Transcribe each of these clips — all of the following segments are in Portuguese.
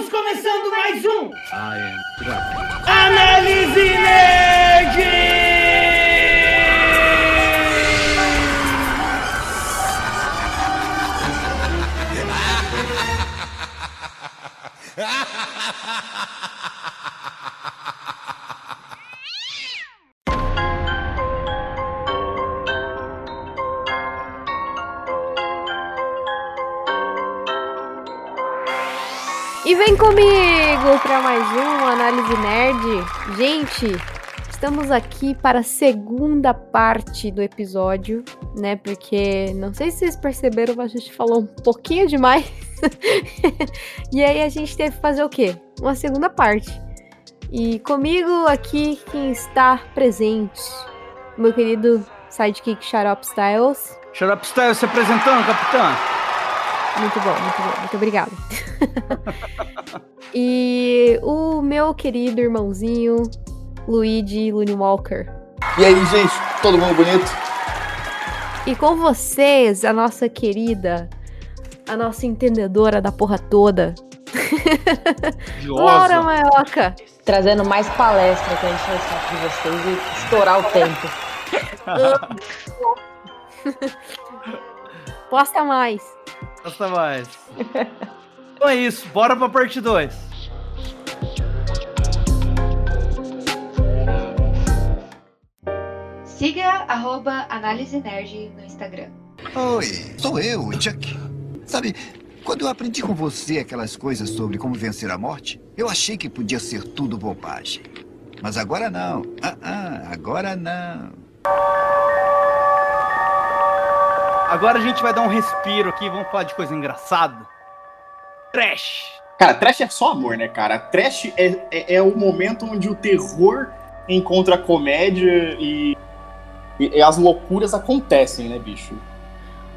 Estamos começando mais um Ah, é. Análise Nerd! vem comigo para mais um Análise Nerd. Gente, estamos aqui para a segunda parte do episódio, né? Porque não sei se vocês perceberam, mas a gente falou um pouquinho demais. e aí a gente teve que fazer o quê? Uma segunda parte. E comigo aqui quem está presente, meu querido sidekick Xarope Styles. Xarope Style se apresentando, capitã. Muito bom, muito bom, muito obrigada. e o meu querido irmãozinho, Luigi Looney Walker. E aí, gente, todo mundo bonito? E com vocês, a nossa querida, a nossa entendedora da porra toda, Laura Maioca. Trazendo mais palestra pra o saco de vocês e estourar o tempo. Posta mais. Gosta mais. então é isso, bora pra parte 2. Siga arroba Análise Nerd no Instagram. Oi, sou eu, Chuck. Sabe, quando eu aprendi com você aquelas coisas sobre como vencer a morte, eu achei que podia ser tudo bobagem. Mas agora não. Ah, ah, agora não. Agora a gente vai dar um respiro aqui, vamos falar de coisa engraçada. Trash. Cara, trash é só amor, né, cara? Trash é, é, é o momento onde o terror encontra a comédia e, e- e as loucuras acontecem, né, bicho?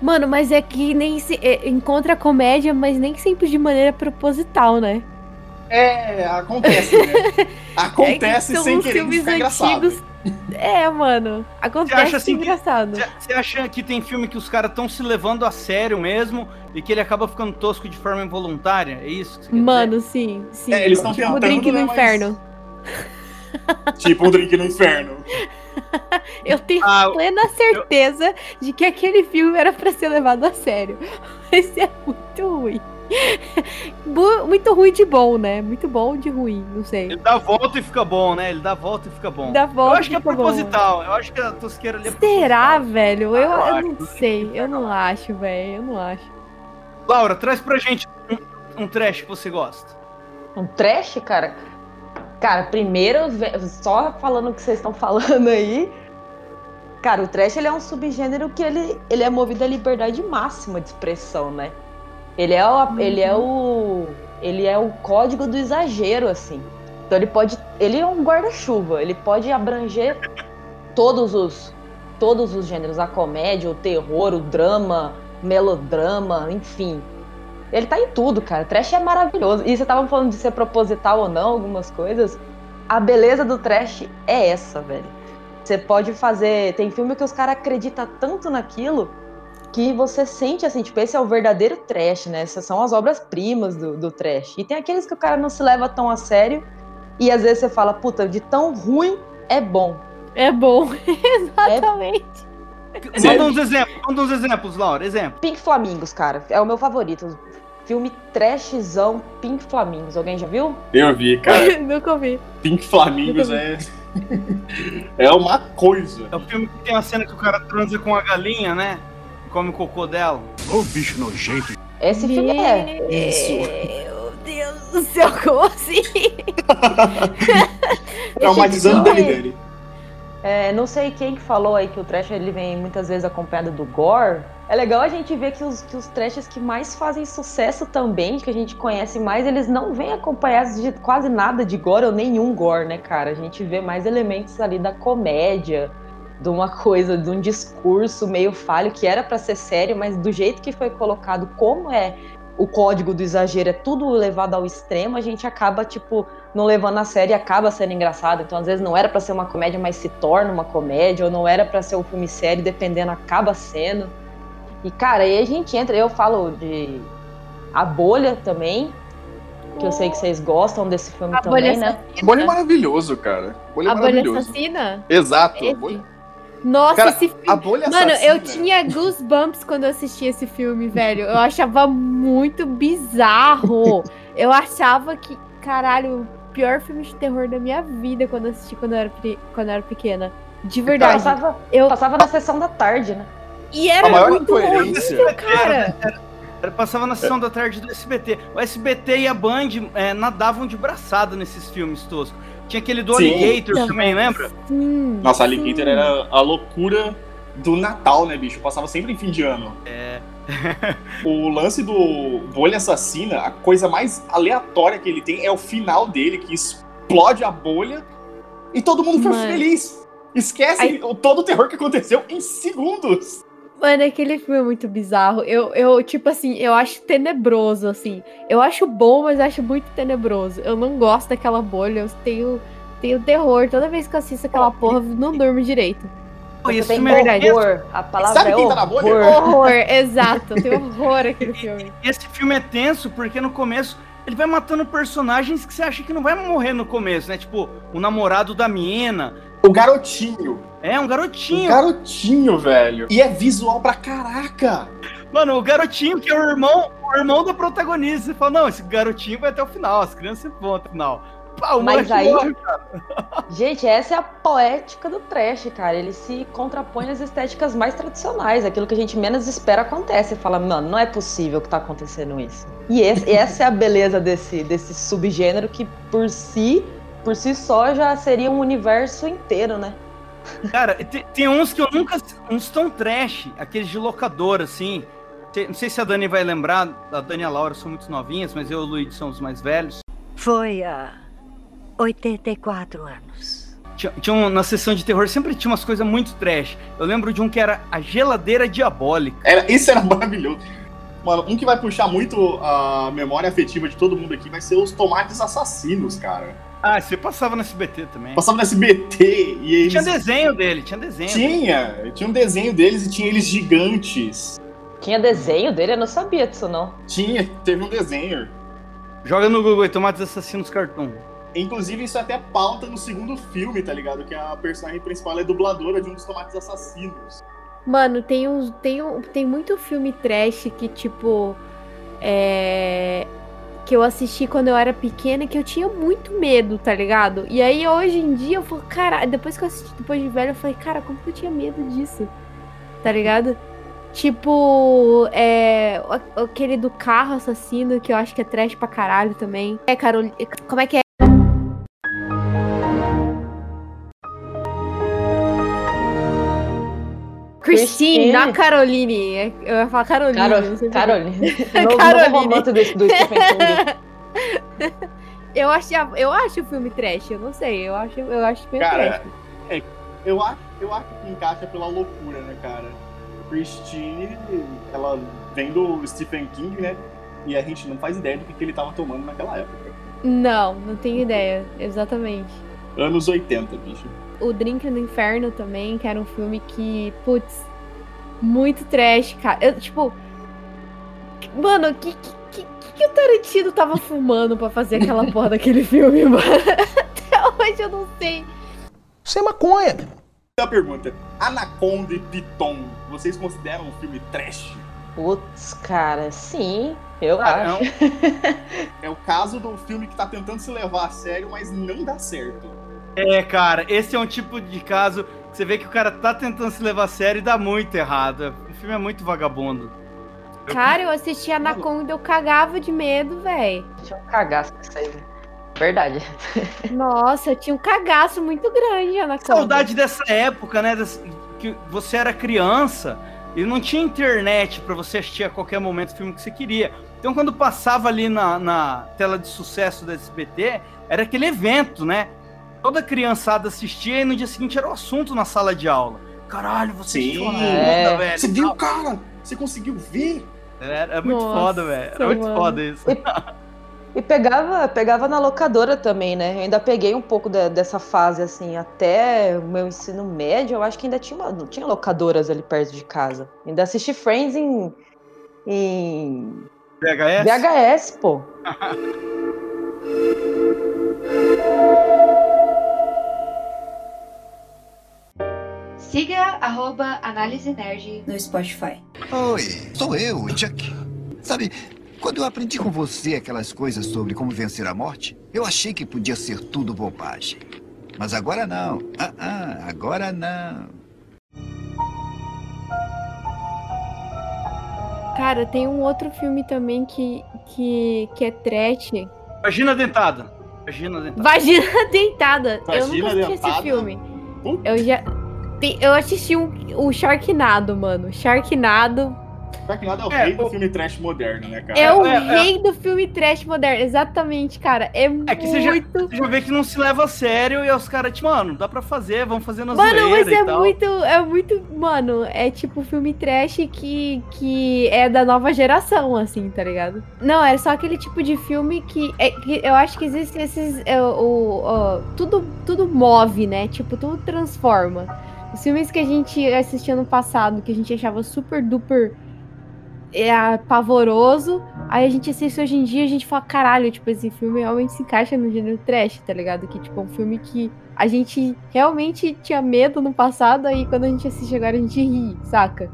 Mano, mas é que nem se é, encontra comédia, mas nem sempre de maneira proposital, né? É, acontece, né? Acontece É que sem querer filmes ficar engraçado. antigos. É, mano. Acontece acha assim engraçado. Você- Você acha que tem filme que os caras estão se levando a sério mesmo e que ele acaba ficando tosco de forma involuntária? É isso que você quer Mano, sim, sim. É, eles estão tipo o tentando, drink no né, mas- inferno. Tipo um drink no inferno. Eu tenho Ah, plena certeza de que aquele filme era pra ser levado a sério. Mas é muito ruim. Muito ruim de bom, né? Muito bom de ruim, não sei. Ele dá a volta e fica bom, né? Ele dá a volta e fica bom. Dá eu volta acho que é fica bom. proposital. Eu acho que a tosqueira ali é Será, proposital. velho? Eu, eu eu acho. não sei. Eu não acho, velho. Eu não acho. Laura, traz pra gente um, um trash que você gosta. Um trash, cara? Cara, primeiro, só falando o que vocês estão falando aí. Cara, o trash ele é um subgênero que ele, ele é movido à liberdade máxima de expressão, né? Ele é, o, ele é o ele é o código do exagero, assim. Então ele pode, ele é um guarda-chuva, ele pode abranger todos os todos os gêneros, a comédia, o terror, o drama, melodrama, enfim. Ele tá em tudo, cara. Trash é maravilhoso. E você tava falando de ser proposital ou não, algumas coisas. A beleza do trash é essa, velho. Você pode fazer. Tem filme que os caras acreditam tanto naquilo que você sente assim, tipo, esse é o verdadeiro trash, né? Essas são as obras-primas do, do trash. E tem aqueles que o cara não se leva tão a sério. E às vezes você fala, puta, de tão ruim é bom. É bom. Exatamente. Manda uns exemplos, manda uns exemplos, Laura. Exemplo. Pink Flamingos, cara, é o meu favorito. Filme trashzão Pink Flamingos. Alguém já viu? Eu vi, cara. Nunca ouvi. Pink Flamingos é. é uma coisa. É o filme que tem a cena que o cara transa com a galinha, né? Come o cocô dela. Ô, bicho nojento. Esse filme é. Meu Deus do céu, como assim? Traumatizando dele dele. É, não sei quem que falou aí que o trash ele vem muitas vezes acompanhado do gore. É legal a gente ver que os, que os trashes que mais fazem sucesso também, que a gente conhece mais, eles não vêm acompanhados de quase nada de gore ou nenhum gore, né, cara? A gente vê mais elementos ali da comédia, de uma coisa, de um discurso meio falho que era pra ser sério, mas do jeito que foi colocado, como é o código do exagero, é tudo levado ao extremo, a gente acaba, tipo, não levando a sério e acaba sendo engraçado. Então, às vezes, não era pra ser uma comédia, mas se torna uma comédia, ou não era pra ser um filme sério, dependendo, acaba sendo. E, cara, aí a gente entra, eu falo de A Bolha também. que eu sei que vocês gostam desse filme A também, bolha né? assassina. Bolha é maravilhoso, cara. Bolha é A bolha maravilhoso. assassina? Exato. bolha- Nossa, Cara, esse filme. A bolha Mano, assassina. eu tinha goosebumps quando eu assistia esse filme, velho. Eu achava muito bizarro. Eu achava que, caralho, o pior filme de terror da minha vida quando eu assisti quando eu era, quando eu era pequena. De verdade. Passava, Eu... passava na sessão da tarde, né? E era A maior muito horrível, cara. Era- Passava na sessão da tarde do SBT. O SBT e a Band é, nadavam de braçada nesses filmes toscos. Tinha aquele do Sim. Alligator também, lembra? Sim, Nossa, sim. Alligator era a loucura do Natal, né, bicho? Passava sempre em fim de ano. É. o lance do Bolha Assassina, a coisa mais aleatória que ele tem é o final dele, que explode a bolha e todo mundo foi Mano. feliz. Esquece o- todo o terror que aconteceu em segundos. Mano, aquele filme é muito bizarro. Eu, eu, tipo assim, eu acho tenebroso, assim. Eu acho bom, mas acho muito tenebroso. Eu não gosto daquela bolha. Eu tenho, tenho terror. Toda vez que eu assisto aquela porra, eu não durmo direito. Tem filme é verdade. horror. A palavra Sabe é quem tá na bolha? horror. Horror, exato. Eu tenho horror aquele filme. Esse filme é tenso porque no começo ele vai matando personagens que você acha que não vai morrer no começo, né? Tipo, o namorado da mina. O garotinho. É, um garotinho. garotinho, velho. E é visual pra caraca. Mano, o garotinho que é o irmão, o irmão da protagonista. Você fala, não, esse garotinho vai até o final, as crianças vão até o final. O Mas aí- morre. Gente, essa é a poética do trash, cara. Ele se contrapõe às estéticas mais tradicionais. Aquilo que a gente menos espera acontece. Você fala, mano, não é possível que tá acontecendo isso. E esse- essa é a beleza desse, desse subgênero que por si, por si só, já seria um universo inteiro, né? Cara, tem, tem uns que eu nunca. Uns tão trash, aqueles de locador, assim. Não sei se a Dani vai lembrar, a Dani e a Laura são muito novinhas, mas eu e o Luigi são os mais velhos. Foi há 84 anos. Tinha, tinha um- na sessão de terror sempre tinha umas coisas muito trash. Eu lembro de um que era a geladeira diabólica. Era, isso era maravilhoso. Mano, um que vai puxar muito a memória afetiva de todo mundo aqui vai ser os tomates assassinos, cara. Ah, você passava no SBT também. Passava no SBT e eles. Tinha desenho dele, tinha desenho. Tinha, tinha um desenho deles e tinha eles gigantes. Tinha desenho dele, eu não sabia disso, não. Tinha, teve um desenho. Joga no Google aí, Tomates Assassinos Cartoon. Inclusive, isso é até pauta no segundo filme, tá ligado? Que a personagem principal é dubladora de um dos tomates assassinos. Mano, tem uns. Tem, um, tem muito filme trash que, tipo. É. Que eu assisti quando eu era pequena que eu tinha muito medo, tá ligado? E aí hoje em dia eu falo, cara, depois que eu assisti depois de velho, eu falei, cara, como que eu tinha medo disso? Tá ligado? Tipo, é. Aquele do carro assassino, que eu acho que é trash pra caralho também. É, Carol. Como é que é? Christine, Christine. não Caroline. É- Eu ia falar Caroline. Caro, não sei por quê. Caroline. Novo, Caroline. novo romance do, do Stephen King. Eu acho, eu acho o filme trash, eu não sei. Eu acho, eu acho meio Cara, trash. Eu acho, eu acho que encaixa pela loucura, né, cara? Christine, ela vem do Stephen King, né? E a gente não faz ideia do que, que ele tava tomando naquela época. Não, não tenho ideia. Exatamente. Anos 80, bicho. O Drink no Inferno também, que era um filme que, putz, muito trash, cara. Eu, tipo, mano, o que, que, que, que o Tarantino tava fumando pra fazer aquela porra daquele filme, mano? Até hoje eu não sei. Isso é maconha. A pergunta: Anaconda e Piton, vocês consideram um filme trash? Putz, cara, sim, eu Cara, acho. É o caso do filme que tá tentando se levar a sério, mas não dá certo. É, cara, esse é um tipo de caso que você vê que o cara tá tentando se levar a sério e dá muito errado. O filme é muito vagabundo. Cara, eu assisti Anaconda e eu cagava de medo, velho. Tinha um cagaço disso aí. velho. Verdade. Nossa, eu tinha um cagaço muito grande, de Anaconda. Saudade dessa época, né? que você era criança e não tinha internet pra você assistir a qualquer momento o filme que você queria. Então, quando passava ali na, na tela de sucesso da SBT, era aquele evento, né? Toda criançada assistia e no dia seguinte era o assunto na sala de aula. Caralho, você Sim. Anaconda, É. velho. Você viu, cara? Você conseguiu ver? Era, era muito Nossa, foda, velho. Era muito mano. foda isso. E pegava, pegava na locadora também, né? Eu ainda peguei um pouco da- dessa fase, assim, até o meu ensino médio, eu acho que ainda tinha, uma- não tinha locadoras ali perto de casa. Ainda assisti Friends em, em VHS? VHS, pô. Siga arroba Análise Nerd no Spotify. Oi, sou eu, Chuck. Sabe, quando eu aprendi com você aquelas coisas sobre como vencer a morte, eu achei que podia ser tudo bobagem. Mas agora não. Ah, ah, agora não. Cara, tem um outro filme também que, que, que é trash. Vagina dentada. Vagina dentada. Vagina Dentada. eu Vagina nunca assisti esse Dentada? filme. Puta. Eu já. Eu assisti um, o Sharknado, mano. Sharknado Sharknado é o É, rei do o- filme trash moderno, né, cara? é o é, é. rei do filme trash moderno. Exatamente, cara. É, É que você já, muito. você já vê que não se leva a sério e os caras, tipo, mano, dá pra fazer, vamos fazer na Mano, mas e é tal. muito, é muito, mano, é tipo filme trash que, que é da nova geração, assim, tá ligado? Não, é só aquele tipo de filme que, é, que eu acho que existe esses, é, o, ó, tudo, tudo move, né? Tipo, tudo transforma. Os filmes que a gente assistia no passado, que a gente achava super duper é, pavoroso, aí a gente assiste hoje em dia e a gente fala, caralho, tipo, esse filme realmente se encaixa no gênero trash, tá ligado? Que, tipo, é um filme que a gente realmente tinha medo no passado, aí quando a gente assiste agora a gente ri, saca?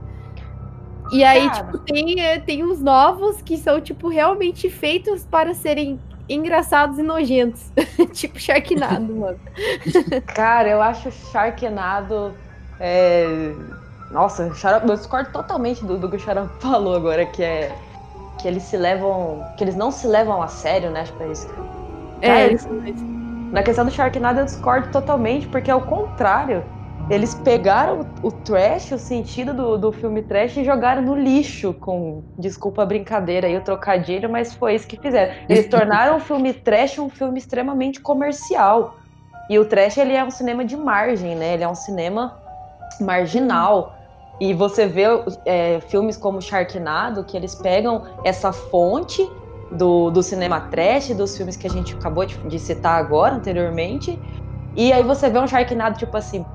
E aí, Cara. tipo, tem, é, tem uns novos que são, tipo, realmente feitos para serem engraçados e nojentos. tipo Sharknado, mano. Cara, eu acho Sharknado. É... Nossa, o Xarope- eu discordo totalmente do, do que o Xarope falou agora, que é. Que eles se levam. Que eles não se levam a sério, né? Acho que é isso. É, mesmo. Na questão do Sharknado eu discordo totalmente, porque ao contrário, eles pegaram o, o trash, o sentido do, do filme trash e jogaram no lixo com, desculpa a brincadeira aí, o trocadilho, mas foi isso que fizeram. Eles tornaram o filme trash um filme extremamente comercial. E o trash, ele é um cinema de margem, né? Ele é um cinema marginal. E você vê é, filmes como Sharknado, que eles pegam essa fonte do, do cinema trash, dos filmes que a gente acabou de, de citar agora, anteriormente. E aí você vê um Sharknado, tipo assim,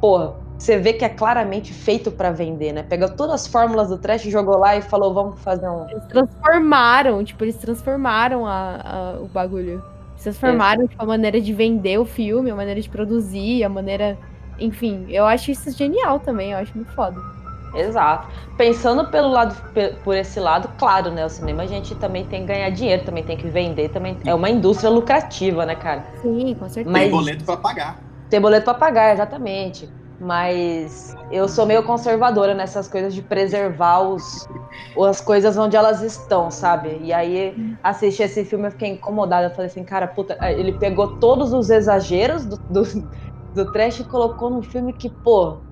porra, você vê que é claramente feito pra vender, né? Pegou todas as fórmulas do trash, jogou lá e falou, vamos fazer um... Eles transformaram, tipo, eles transformaram a, a- o bagulho. Eles transformaram, tipo, a maneira de vender o filme, a maneira de produzir, a maneira. Enfim, eu acho isso genial também, eu acho muito foda. Exato. Pensando pelo lado, por esse lado, claro, né? O cinema a gente também tem que ganhar dinheiro, também tem que vender, também é uma indústria lucrativa, né, cara? Sim, com certeza. Mas- Tem boleto pra pagar. Tem boleto pra pagar, exatamente. Mas eu sou meio conservadora nessas coisas de preservar os, as coisas onde elas estão, sabe? E aí, assisti esse filme, eu fiquei incomodada. Eu falei assim, cara, puta, ele pegou todos os exageros do, do, do trash colocou num filme que, pô.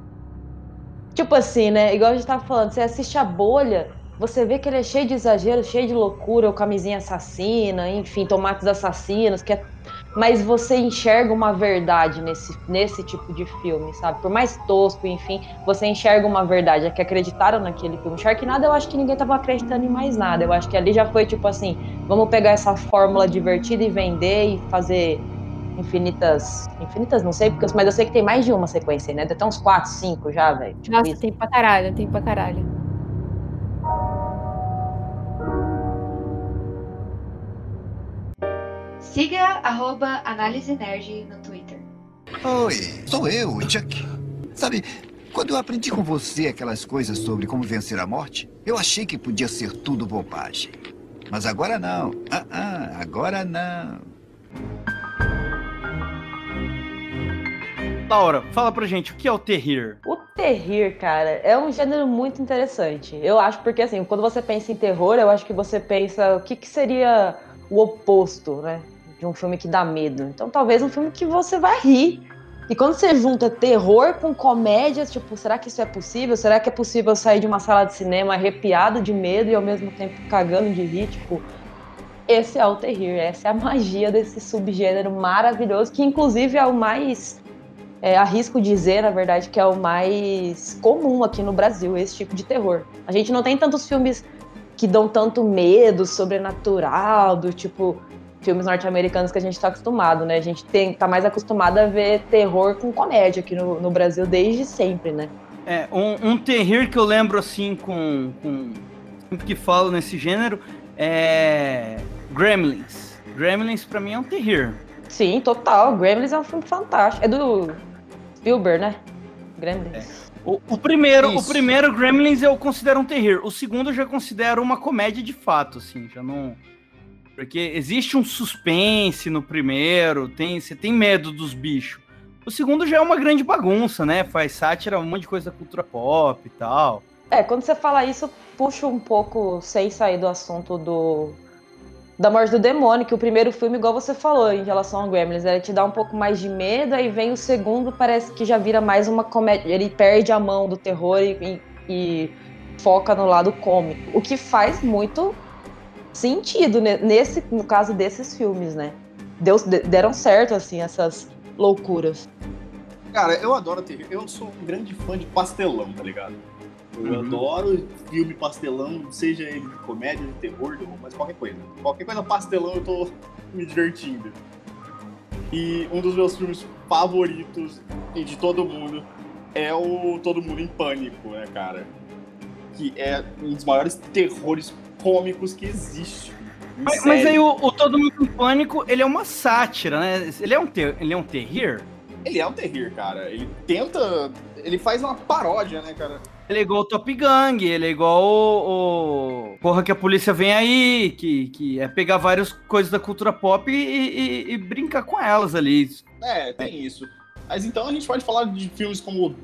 Tipo assim, né? Igual a gente tava falando, você assiste a bolha, você vê que ele é cheio de exagero, cheio de loucura, o camisinha assassina, enfim, tomates assassinos, que é mas você enxerga uma verdade nesse, nesse tipo de filme, sabe? Por mais tosco, enfim, você enxerga uma verdade. É que acreditaram naquele filme. Sharknado, eu acho que ninguém tava acreditando em mais nada. Eu acho que ali já foi tipo assim: vamos pegar essa fórmula divertida e vender e fazer infinitas. Infinitas, não sei, porque, mas eu sei que tem mais de uma sequência, né? Deve ter uns 4, 5 já, velho. Tipo Nossa, isso. tem pra caralho, tem pra caralho. Siga arroba Análise Nerd no Twitter. Oi, sou eu, Chuck. Sabe, quando eu aprendi com você aquelas coisas sobre como vencer a morte, eu achei que podia ser tudo bobagem. Mas agora não. Ah, ah, agora não. Laura, fala pra gente, o que é o terrir? O terrir, cara, é um gênero muito interessante. Eu acho porque assim, quando você pensa em terror, eu acho que você pensa o que, que seria o oposto, né? De um filme que dá medo. Então talvez um filme que você vai rir. E quando você junta terror com comédia, tipo, será que isso é possível? Será que é possível sair de uma sala de cinema arrepiado de medo e ao mesmo tempo cagando de rir? Tipo, esse é o terrir, essa é a magia desse subgênero maravilhoso, que inclusive é o mais é, arrisco dizer, na verdade, que é o mais comum aqui no Brasil, esse tipo de terror. A gente não tem tantos filmes que dão tanto medo sobrenatural, do tipo filmes norte-americanos que a gente tá acostumado, né? A gente tem, tá mais acostumado a ver terror com comédia aqui no, no Brasil desde sempre, né? É, um, um terrir que eu lembro assim com, com sempre que falo nesse gênero é Gremlins. Gremlins pra mim é um terrir. Sim, total. Gremlins é um filme fantástico. É do Spielberg, né? Gremlins. O, o primeiro, o Isso. primeiro Gremlins eu considero um terrir. O segundo eu já considero uma comédia de fato, assim, já não porque existe um suspense no primeiro, tem você tem medo dos bichos. O segundo já é uma grande bagunça, né? Faz sátira, um monte de coisa da cultura pop e tal. É, quando você fala isso, puxa um pouco, sem sair do assunto do da morte do demônio, que o primeiro filme, igual você falou, em relação ao Gremlins, ele te dá um pouco mais de medo, aí vem o segundo, parece que já vira mais uma comédia. Ele perde a mão do terror e, e foca no lado cômico. O que faz muito sentido ne- nesse, no caso desses filmes, né? Deu, de- deram certo, assim, essas loucuras. Cara, eu adoro terror. Eu sou um grande fã de pastelão, tá ligado? Eu Uhum. adoro filme pastelão, seja ele de comédia, de terror, de mas qualquer coisa. Qualquer coisa pastelão eu tô me divertindo. E um dos meus filmes favoritos e de todo mundo é o Todo Mundo em Pânico, né, cara? Que é um dos maiores terrores cômicos que existe. Mas, mas aí o, o Todo Mundo em Pânico, ele é uma sátira, né? Ele é um, ter, ele é um terrir? Ele é um terrir, cara. Ele tenta. Ele faz uma paródia, né, cara? Ele é igual o Top Gang, ele é igual o, o Porra que a polícia vem aí, que, que é pegar várias coisas da cultura pop e, e- e brincar com elas ali. É, tem isso. Mas então a gente pode falar de filmes como,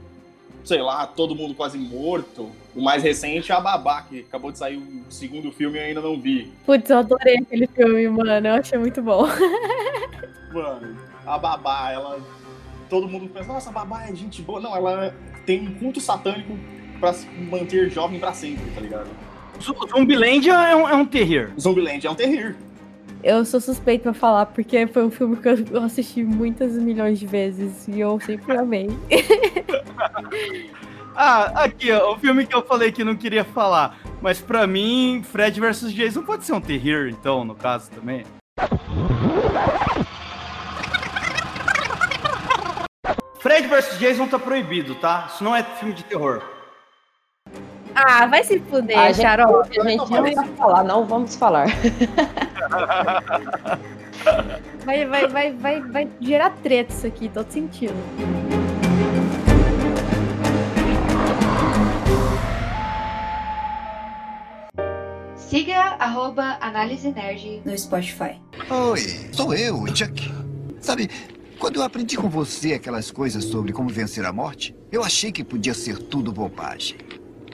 sei lá, Todo Mundo Quase Morto. O mais recente é A Babá, que acabou de sair o segundo filme e eu ainda não vi. Putz, eu adorei aquele filme, mano. Eu achei muito bom. Mano, a Babá, ela. Todo mundo pensa, nossa, a Babá é gente boa. Não, ela tem um culto satânico pra se manter jovem pra sempre, tá ligado? O Zumbiland é um, é um terrir. Zombieland é um terrir. Eu sou suspeito pra falar, porque foi um filme que eu assisti muitas milhões de vezes e eu sempre amei. Ah, aqui, ó, o filme que eu falei que não queria falar. Mas pra mim, Fred vs Jason pode ser um terrir, então, no caso também. Fred vs Jason tá proibido, tá? Isso não é filme de terror. Ah, vai se fuder, A gente, a gente não ia falar, não vamos falar. Vai, vai, vai, vai, vai gerar treta isso aqui, tô sentindo. Siga arroba Análise Nerd No Spotify. Oi, sou eu, Chuck. Sabe, quando eu aprendi com você aquelas coisas sobre como vencer a morte, eu achei que podia ser tudo bobagem.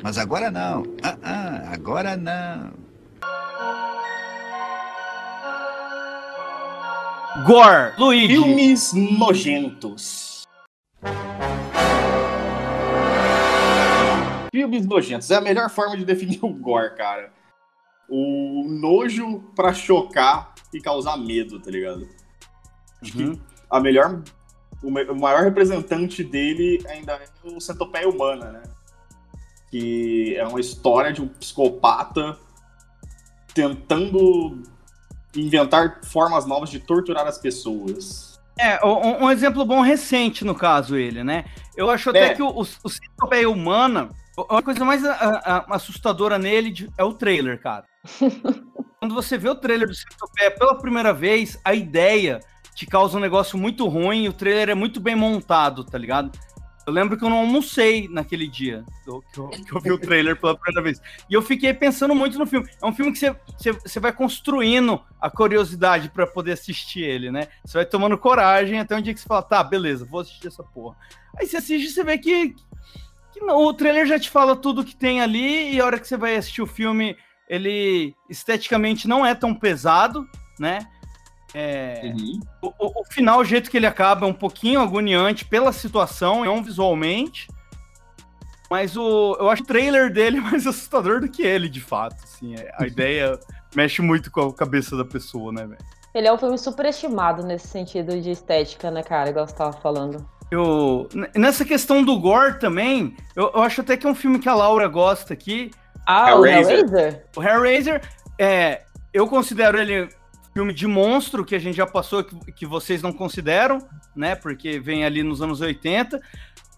Mas agora não. Ah, ah, agora não. Gore, Luigi. Filmes nojentos. Filmes nojentos. É a melhor forma de definir o gore, cara. O nojo pra chocar e causar medo, tá ligado? Acho que Uhum. a melhor. O, me- o maior representante dele ainda é o Centopeia Humana, né? Que é uma história de um psicopata tentando inventar formas novas de torturar as pessoas. É, um, um exemplo bom recente, no caso, ele, né? Eu acho até É. que o, o, o Centopeia Humana, a coisa mais a- a- assustadora nele é o trailer, cara. Quando você vê o trailer do Centopeia pela primeira vez, a ideia te causa um negócio muito ruim, o trailer é muito bem montado, tá ligado? Eu lembro que eu não almocei naquele dia que eu, que eu vi o trailer pela primeira vez. E eu fiquei pensando muito no filme. É um filme que você, você, você vai construindo a curiosidade pra poder assistir ele, né? Você vai tomando coragem até um dia que você fala, tá, beleza, vou assistir essa porra. Aí você assiste e você vê que, que não, o trailer já te fala tudo que tem ali, e a hora que você vai assistir o filme, ele esteticamente não é tão pesado, né? É, o, o- o final, o jeito que ele acaba, é um pouquinho agoniante pela situação, não visualmente. Mas o, eu acho o trailer dele mais assustador do que ele, de fato. Assim, é- a ideia mexe muito com a cabeça da pessoa, né, velho? Ele é um filme superestimado nesse sentido de estética, né, cara? Igual você tava falando. Eu, nessa questão do gore também, eu, eu acho até que é um filme que a Laura gosta aqui. Ah, o Hellraiser. Hellraiser? O Hellraiser, é, eu considero ele filme de monstro, que a gente já passou, que, que vocês não consideram, né? Porque vem ali nos anos 80.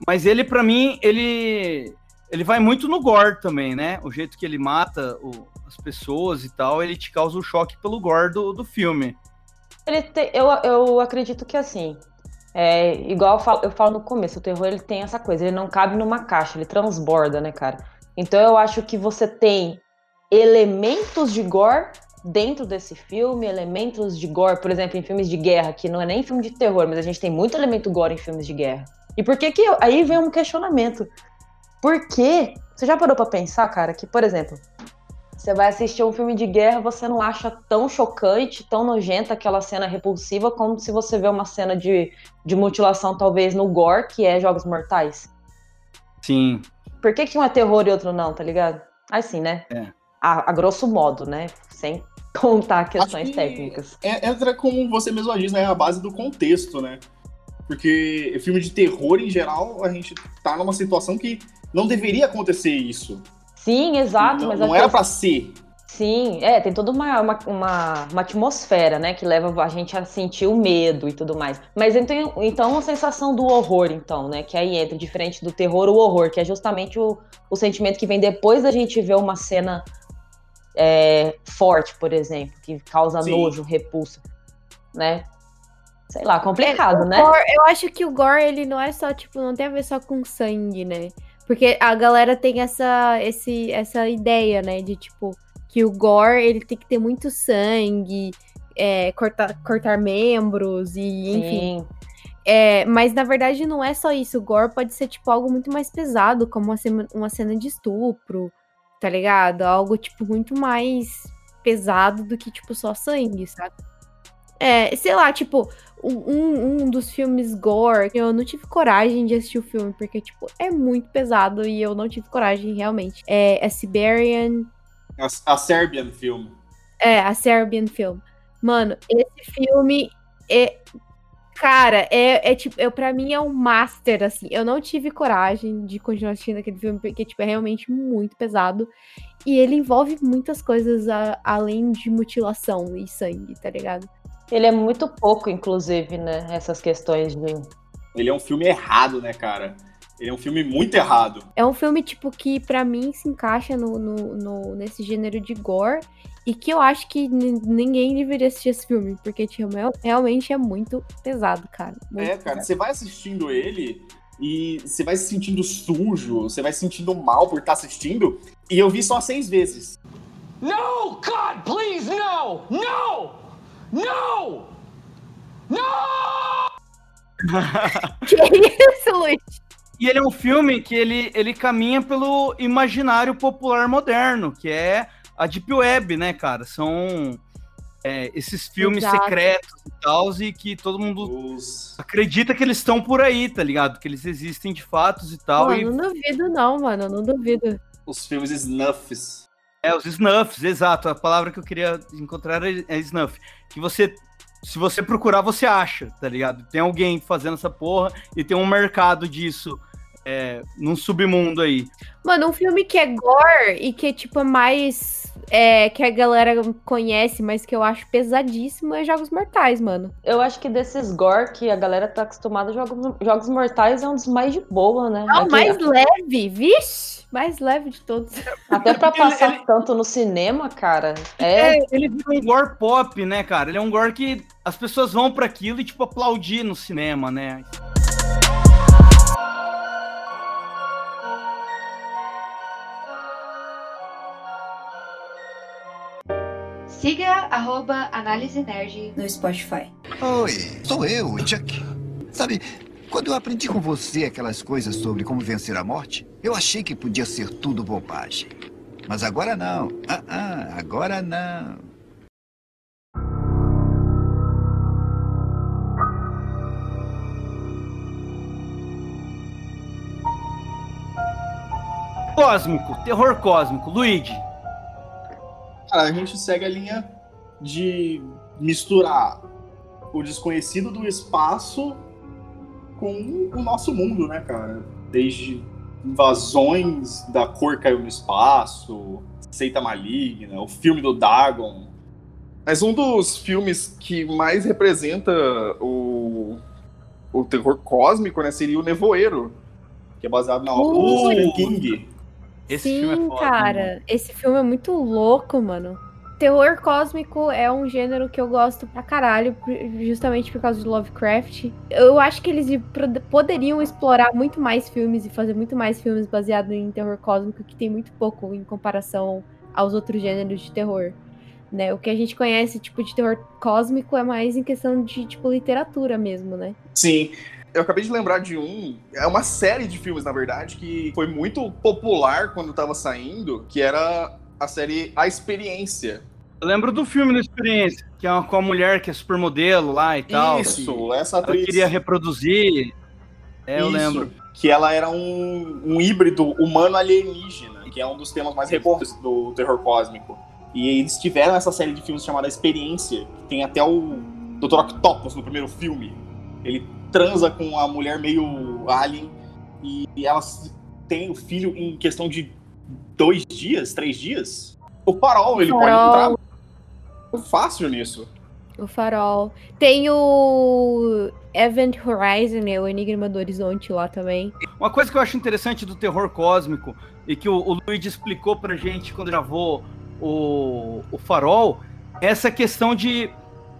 Mas ele, pra mim, ele, ele vai muito no gore também, né? O jeito que ele mata o- as pessoas e tal, ele te causa o choque pelo gore do, do filme. Te- eu, eu acredito que assim, é, igual eu falo, eu falo no começo, o terror ele tem essa coisa, ele não cabe numa caixa, ele transborda, né, cara? Então eu acho que você tem elementos de gore dentro desse filme, elementos de gore, por exemplo, em filmes de guerra, que não é nem filme de terror, mas a gente tem muito elemento gore em filmes de guerra. E por que que aí vem um questionamento? Por que? Você já parou pra pensar, cara, que por exemplo, você vai assistir um filme de guerra, você não acha tão chocante, tão nojenta aquela cena repulsiva, como se você vê uma cena de, de mutilação, talvez no gore, que é Jogos Mortais. Sim. Por que, que um é terror e outro não, tá ligado? Assim, né? É. A, a grosso modo, né? Sem contar questões que- técnicas. É- entra como você mesmo diz, né? A base do contexto, né? Porque filme de terror, em geral, a gente tá numa situação que não deveria acontecer isso. Sim, exato, não mas não era pra ser. Sim, é, tem toda uma, uma, uma, uma atmosfera, né, que leva a gente a sentir o medo e tudo mais. Mas então, então a sensação do horror, então, né, que aí entra, diferente do terror, o horror, que é justamente o, o sentimento que vem depois da gente ver uma cena é, forte, por exemplo, que causa Sim. nojo, repulso, né? Sei lá, complicado, O né? gore- eu acho que o gore, ele não é só, tipo, não tem a ver só com sangue, né? Porque a galera tem essa, esse, essa ideia, né? De, tipo, que o gore, ele tem que ter muito sangue, é, cortar, cortar membros e, enfim. Sim, É, mas na verdade não é só isso. O gore pode ser tipo algo muito mais pesado, como uma cena de estupro, tá ligado? Algo tipo muito mais pesado do que tipo só sangue, sabe? É, sei lá, tipo, um, um dos filmes gore, eu não tive coragem de assistir o filme, porque, tipo, é muito pesado e eu não tive coragem realmente. É, é Siberian. A, a Serbian Film. É, a Serbian Film. Mano, esse filme é. Cara, é, é tipo, eu, pra mim é um master, assim. Eu não tive coragem de continuar assistindo aquele filme, porque, tipo, é realmente muito pesado. E ele envolve muitas coisas a- além de mutilação e sangue, tá ligado? ele é muito pouco, inclusive, né, essas questões de... Ele é um filme errado, né, cara? Ele é um filme muito errado. É um filme, tipo, que pra mim se encaixa no, no- no- nesse gênero de gore. E que eu acho que ni- ninguém deveria assistir esse filme. Porque, tipo, real- realmente é muito pesado, cara. Muito É, cara, pesado. você vai assistindo ele e você vai se sentindo sujo, você vai se sentindo mal por estar assistindo. E eu vi só seis vezes. No! God, please, no! No! No! No! Que isso, Luiz? E ele é um filme que ele, ele caminha pelo imaginário popular moderno, que é a Deep Web, né, cara? São é, esses filmes Exato. secretos e tal, e que todo mundo Os... acredita que eles estão por aí, tá ligado? Que eles existem de fatos e tal. Mano, e não duvido, não, mano. eu Não duvido. os filmes snuffs. É, os snuffs, exato. A palavra que eu queria encontrar é é snuff. Que você, se você procurar, você acha, tá ligado? Tem alguém fazendo essa porra e tem um mercado disso é, num submundo aí. Mano, um filme que é gore e que, tipo, é mais. É, que a galera conhece, mas que eu acho pesadíssimo é Jogos Mortais, mano. Eu acho que desses gore que a galera tá acostumada, Jogos, Jogos Mortais é um dos mais de boa, né? Não, É que- mais leve, vixe! Mais leve de todos. Até pra passar ele- tanto no cinema, cara, é... É, ele vira um gore pop, né, cara? Ele é um gore que as pessoas vão pra aquilo e, tipo, aplaudir no cinema, né? Siga arroba Análise Nerd no Spotify. Oi, sou eu, Chuck. Sabe, quando eu aprendi com você aquelas coisas sobre como vencer a morte, eu achei que podia ser tudo bobagem. Mas agora não. Ah, ah, agora não. Cósmico, terror cósmico. Luigi. Cara, a gente segue a linha de misturar o desconhecido do espaço com o nosso mundo, né, cara? Desde invasões da cor caiu no espaço, seita maligna, o filme do Dagon. Mas um dos filmes que mais representa o, o terror cósmico, né, seria o Nevoeiro. Que é baseado na obra do Ui. Stephen King. Esse Sim, filme é foda. cara. mano. Esse filme é muito louco, mano. terror cósmico é um gênero que eu gosto pra caralho, justamente por causa de Lovecraft. Eu acho que eles poderiam explorar muito mais filmes e fazer muito mais filmes baseados em terror cósmico, que tem muito pouco em comparação aos outros gêneros de terror. Né? O que a gente conhece, tipo, de terror cósmico é mais em questão de, tipo, literatura mesmo, né? Sim. Eu acabei de lembrar de um, é uma série de filmes, na verdade, que foi muito popular quando estava saindo, que era a série A Experiência. Eu lembro do filme da Experiência, que é uma, com a mulher que é supermodelo lá e tal. Isso, essa atriz. Ela queria reproduzir. É, eu Isso, lembro. Que ela era um, um híbrido humano-alienígena, que é um dos temas mais recorrentes do terror cósmico. E eles tiveram essa série de filmes chamada Experiência, que tem até o Dr. Octopus no primeiro filme. Ele transa com a mulher meio alien e elas têm o filho em questão de dois dias, três dias. O farol, ele Farol. pode entrar fácil nisso. O Farol. Tem o Event Horizon, né? O Enigma do Horizonte lá também. Uma coisa que eu acho interessante do terror cósmico e que o, o Luigi explicou pra gente quando gravou o, o Farol é essa questão de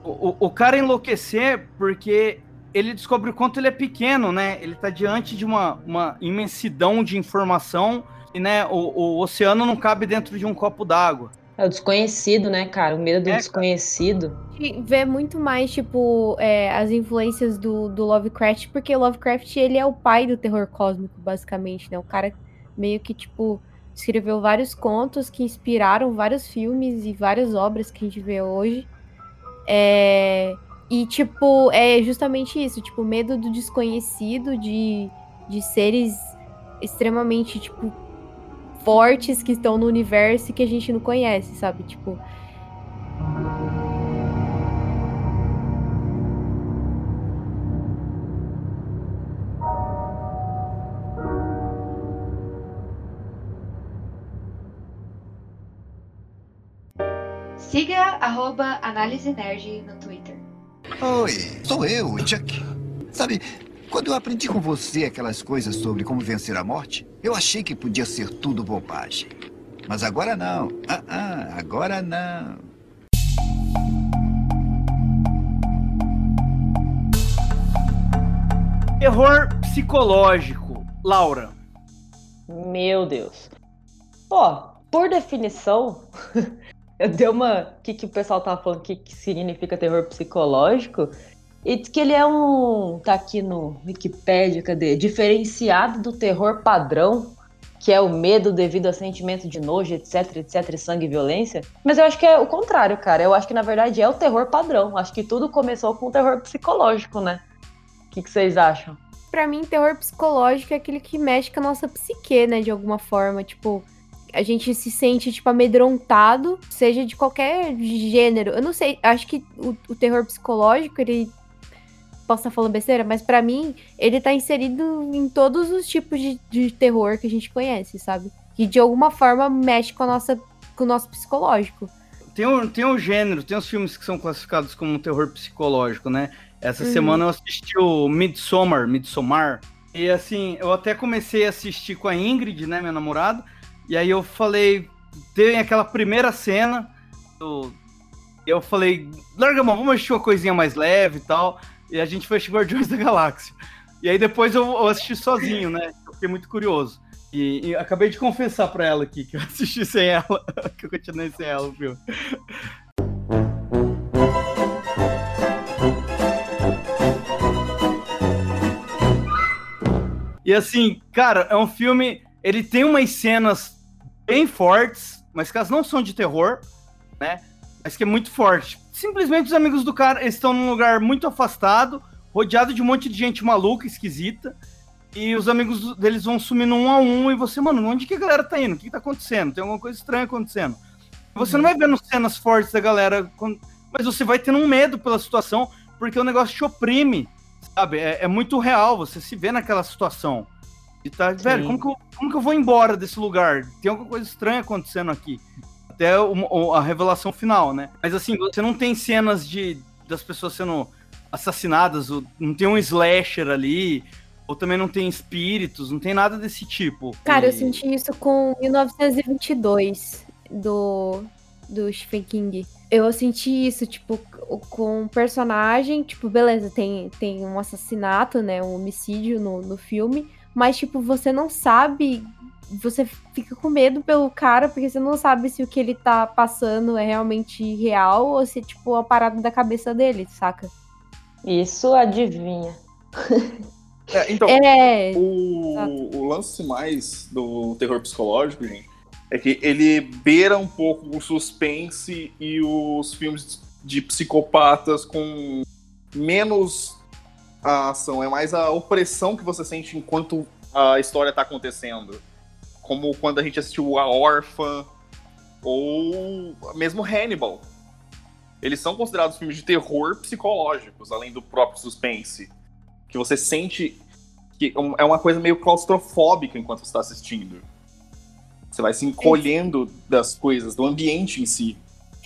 o, o cara enlouquecer porque ele descobre o quanto ele é pequeno, né? Ele tá diante de uma, uma imensidão de informação e, né, o, o oceano não cabe dentro de um copo d'água. É o desconhecido, né, cara? O medo do É, desconhecido. E vê muito mais, tipo, é, as influências do, do Lovecraft, porque o Lovecraft, ele é o pai do terror cósmico, basicamente, né? O cara meio que, tipo, escreveu vários contos que inspiraram vários filmes e várias obras que a gente vê hoje. É, e, tipo, é justamente isso, tipo, medo do desconhecido, de, de seres extremamente, tipo, fortes que estão no universo e que a gente não conhece, sabe? Tipo, Siga arroba Análise Nerd no Twitter. Oi, sou eu, o Chuck. Sabe, quando eu aprendi com você aquelas coisas sobre como vencer a morte, eu achei que podia ser tudo bobagem. Mas agora não. Ah, ah, agora não. Terror psicológico. Laura. Meu Deus. Pô, por definição, eu dei uma. O que, que o pessoal tava falando que, que significa terror psicológico? E que ele é um. Tá aqui no Wikipedia, cadê? Diferenciado do terror padrão, que é o medo devido a sentimento de nojo, etc, etc, sangue e violência. Mas eu acho que é o contrário, cara. Eu acho que na verdade é o terror padrão. Acho que tudo começou com o terror psicológico, né? O que, que vocês acham? Pra mim, terror psicológico é aquele que mexe com a nossa psique, né? De alguma forma. Tipo, a gente se sente, tipo, amedrontado, seja de qualquer gênero. Eu não sei, acho que o, o terror psicológico, ele. Posso estar falando besteira, mas pra mim, ele tá inserido em todos os tipos de, de terror que a gente conhece, sabe? Que de alguma forma mexe com, a nossa, com o nosso psicológico. Tem um, tem um gênero, tem uns filmes que são classificados como terror psicológico, né? Essa Uhum. semana eu assisti o Midsommar, Midsommar. E assim, eu até comecei a assistir com a Ingrid, né, minha namorada. E aí eu falei, tem aquela primeira cena, do- eu falei, larga mão, vamos assistir uma coisinha mais leve e tal. E a gente foi assistir Guardiões da Galáxia. E aí depois eu, eu assisti sozinho, né? Eu fiquei muito curioso. E, e acabei de confessar pra ela aqui que eu assisti sem ela, que eu continuei sem ela filme. E assim, cara, é um filme. Ele tem umas cenas bem fortes, mas que elas não são de terror, né? Mas que é muito forte. Simplesmente os amigos do cara estão num lugar muito afastado, rodeado de um monte de gente maluca, esquisita. E os amigos deles vão sumindo um a um, e você, mano, onde que a galera tá indo? O que, que tá acontecendo? Tem alguma coisa estranha acontecendo. Você não vai vendo cenas fortes da galera, mas você vai tendo um medo pela situação, porque o negócio te oprime, sabe? É, é muito real, você se vê naquela situação. E tá, velho, como que, eu, como que eu vou embora desse lugar? Tem alguma coisa estranha acontecendo aqui. Até o- o- a revelação final, né? Mas assim, você não tem cenas de das pessoas sendo assassinadas, ou não tem um slasher ali, ou também não tem espíritos, não tem nada desse tipo. Cara, eu E- senti isso com 1922, do do Stephen King. Eu senti isso, tipo, com um personagem, tipo, beleza, tem, tem um assassinato, né? Um homicídio no, no filme, mas, tipo, você não sabe. Você fica com medo pelo cara, porque você não sabe se o que ele tá passando é realmente real ou se é, tipo, a parada da cabeça dele, saca? Isso adivinha. É, então, É. o, o lance mais do terror psicológico, gente, é que ele beira um pouco o suspense e os filmes de psicopatas com menos a ação, é mais a opressão que você sente enquanto a história tá acontecendo. Como quando a gente assistiu A Órfã ou mesmo Hannibal. Eles são considerados filmes de terror psicológicos, além do próprio suspense. Que você sente que é uma coisa meio claustrofóbica enquanto você está assistindo. Você vai se encolhendo das coisas, do ambiente em si.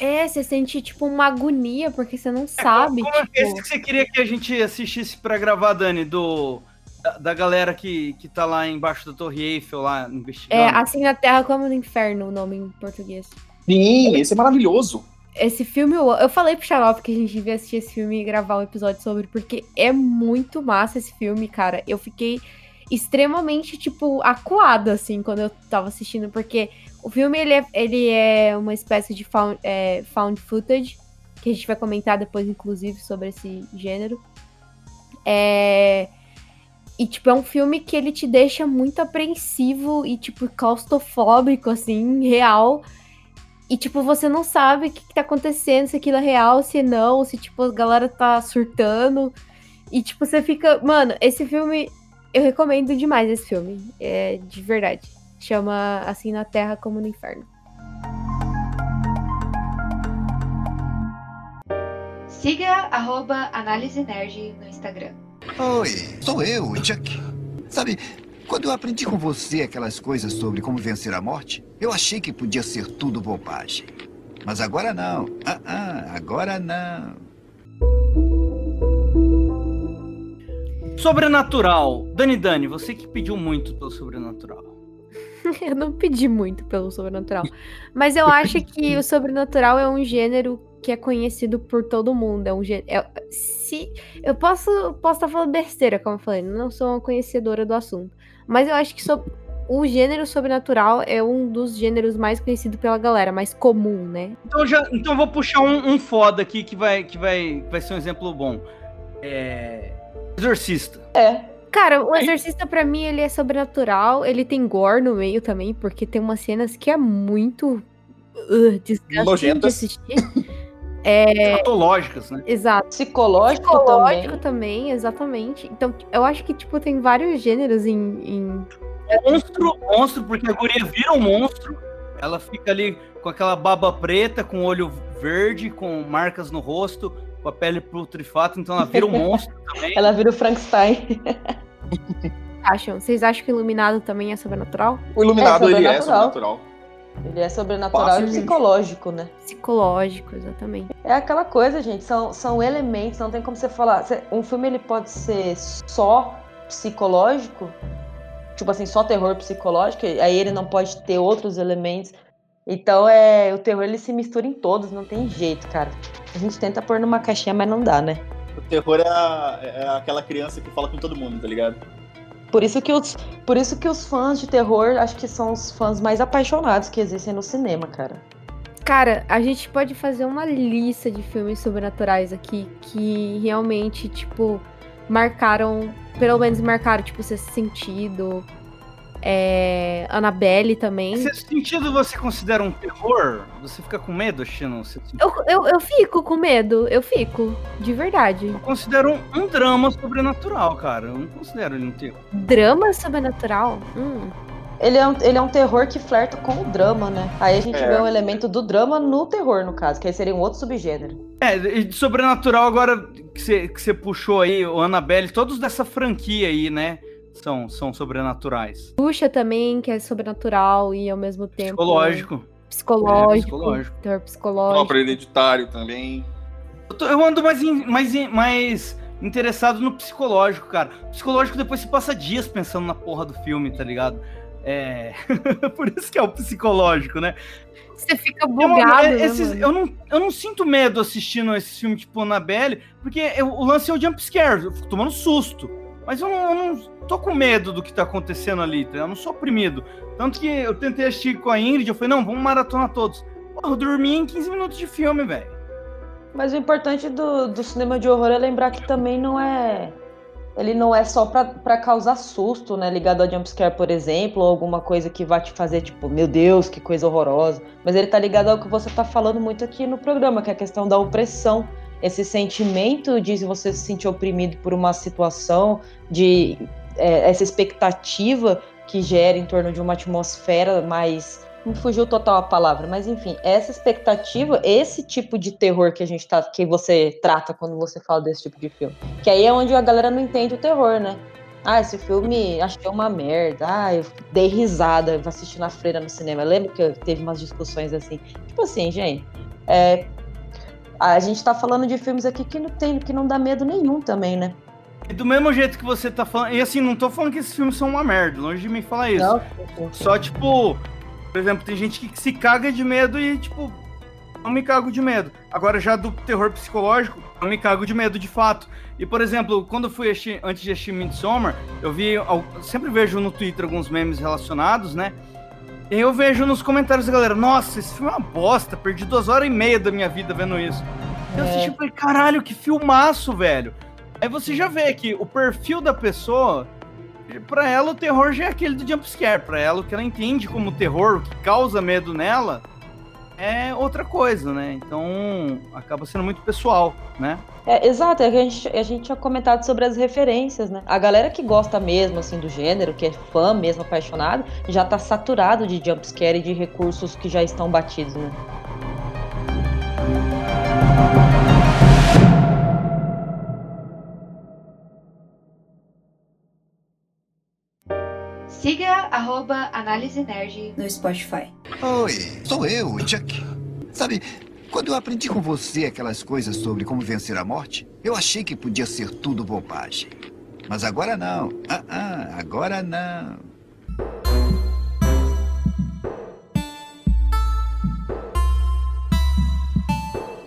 É, você sente, tipo, uma agonia, porque você não sabe. Como é tipo... esse que você queria que a gente assistisse pra gravar, Dani? Do, da, da galera que, que tá lá embaixo da Torre Eiffel, lá investigando? É, Assim na Terra como no Inferno, o nome em português. Sim, esse é maravilhoso. Esse filme, eu, eu falei pro Xarope que a gente devia assistir esse filme e gravar um episódio sobre, porque é muito massa esse filme, cara. Eu fiquei extremamente, tipo, acuada, assim, quando eu tava assistindo, porque o filme, ele é, ele é uma espécie de found, é, found footage, que a gente vai comentar depois, inclusive, sobre esse gênero. É... E, tipo, é um filme que ele te deixa muito apreensivo e, tipo, claustrofóbico, assim, real. E, tipo, você não sabe o que, que tá acontecendo, se aquilo é real, se não, se, tipo, a galera tá surtando. E, tipo, você fica. Mano, esse filme. Eu recomendo demais esse filme. É de verdade. Chama Assim na Terra como no Inferno. Siga arroba Análise Nerd no Instagram. Oi, sou eu, Chuck. Sabe, quando eu aprendi com você aquelas coisas sobre como vencer a morte, eu achei que podia ser tudo bobagem. Mas agora não. Ah, ah, agora não. Sobrenatural. Dani Dani, você que pediu muito pelo sobrenatural. eu não pedi muito pelo sobrenatural. Mas eu acho que o sobrenatural é um gênero que é conhecido por todo mundo. É um gênero. É, se, eu posso posso estar falando besteira, como eu falei, não sou uma conhecedora do assunto. Mas eu acho que so, o gênero sobrenatural é um dos gêneros mais conhecidos pela galera, mais comum, né? Então, já, então vou puxar um, um foda aqui que vai, que vai, vai ser um exemplo bom. É. Exorcista. É. Cara, o Exorcista pra mim ele é sobrenatural, ele tem gore no meio também, porque tem umas cenas que é muito uh, desgastante de assistir. É, Patológicas, né? exato. Psicológico, Psicológico também. também, exatamente. Então, eu acho que, tipo, tem vários gêneros em. em- Monstro, monstro, porque a guria vira um monstro. Ela fica ali com aquela baba preta, com olho verde, com marcas no rosto, com a pele putrefata, então ela vira um monstro também. Ela vira o Frankenstein. Acham? Vocês acham que Iluminado também é sobrenatural? O Iluminado, É ele é sobrenatural. Ele é sobrenatural e Facilmente. psicológico, né? Psicológico, exatamente. É aquela coisa, gente, são, são elementos, não tem como você falar. Um filme ele pode ser só psicológico, tipo assim, só terror psicológico, e aí ele não pode ter outros elementos. Então é, o terror ele se mistura em todos, não tem jeito, cara. A gente tenta pôr numa caixinha, mas não dá, né? O terror é, a- é aquela criança que fala com todo mundo, tá ligado? Por isso que os, por isso que os fãs de terror, acho que são os fãs mais apaixonados que existem no cinema, cara. Cara, a gente pode fazer uma lista de filmes sobrenaturais aqui que realmente, tipo, marcaram, pelo menos marcaram, tipo, Sexto Sentido, é, Annabelle também. Nesse sentido, você considera um terror? Você fica com medo Sentido? Eu, eu, eu fico com medo, eu fico, de verdade. Eu considero um, um drama sobrenatural, cara. Eu não considero ele um terror. Drama sobrenatural? Hum. Ele é, um, ele é um terror que flerta com o drama, né? Aí a gente É. vê um elemento do drama no terror, no caso, que aí seria um outro subgênero. É, e de sobrenatural agora que você, que você puxou aí, o Annabelle, todos dessa franquia aí, né? São, são sobrenaturais. Bruxa também, que é sobrenatural e ao mesmo tempo. Psicológico. Psicológico. É, psicológico. Terror psicológico. próprio hereditário também. Eu, tô- eu ando mais, em- mais, em- mais interessado no psicológico, cara. Psicológico depois você passa dias pensando na porra do filme, tá ligado? É... Por isso que é o psicológico, né? Você fica bugado. É, né, esses, eu, não, eu não sinto medo assistindo esse filme tipo Annabelle, porque eu, o lance é o jump scare, eu fico tomando susto. Mas eu não, eu não, tô com medo do que tá acontecendo ali, tá? eu não sou oprimido. Tanto que eu tentei assistir com a Ingrid, eu falei, não, vamos maratonar todos. Porra, eu dormi em 15 minutos de filme, velho. Mas o importante do, do cinema de horror é lembrar que também não é ele não é só para causar susto, né? Ligado ao jumpscare, por exemplo, ou alguma coisa que vai te fazer, tipo, meu Deus, que coisa horrorosa. Mas ele tá ligado ao que você tá falando muito aqui no programa, que é a questão da opressão. Esse sentimento de você se sentir oprimido por uma situação, de é, essa expectativa que gera em torno de uma atmosfera mais me fugiu total a palavra, mas enfim, essa expectativa, esse tipo de terror que a gente tá, que você trata quando você fala desse tipo de filme. Que aí é onde a galera não entende o terror, né? Ah, esse filme achei uma merda. Ah, eu dei risada, eu assisti na freira no cinema. Eu lembro que teve umas discussões assim. Tipo assim, gente, é, a gente tá falando de filmes aqui que não tem, que não dá medo nenhum também, né? E do mesmo jeito que você tá falando. E assim, não tô falando que esses filmes são uma merda, longe de mim falar isso. Não, Só, tipo, por exemplo, tem gente que se caga de medo e, tipo, não me cago de medo. Agora, já do terror psicológico, não me cago de medo de fato. E, por exemplo, quando eu fui assistir, antes de assistir Midsommar, eu vi. Eu sempre vejo no Twitter alguns memes relacionados, né? E eu vejo nos comentários da galera, nossa, esse filme é uma bosta, perdi duas horas e meia da minha vida vendo isso. É. Eu assisti e falei, caralho, que filmaço, velho. Aí você já vê que o perfil da pessoa para ela o terror já é aquele do jumpscare. Para ela, o que ela entende como terror, o que causa medo nela, é outra coisa, né? Então acaba sendo muito pessoal, né? É, exato, é que a gente, a gente tinha comentado sobre as referências, né? A galera que gosta mesmo, assim, do gênero, que é fã mesmo, apaixonado, já tá saturado de jumpscare e de recursos que já estão batidos, né? Siga arroba Análise Nerd no Spotify. Oi, sou eu, Chuck. Sabe, quando eu aprendi com você aquelas coisas sobre como vencer a morte, eu achei que podia ser tudo bobagem. Mas agora não. Ah, ah, agora não.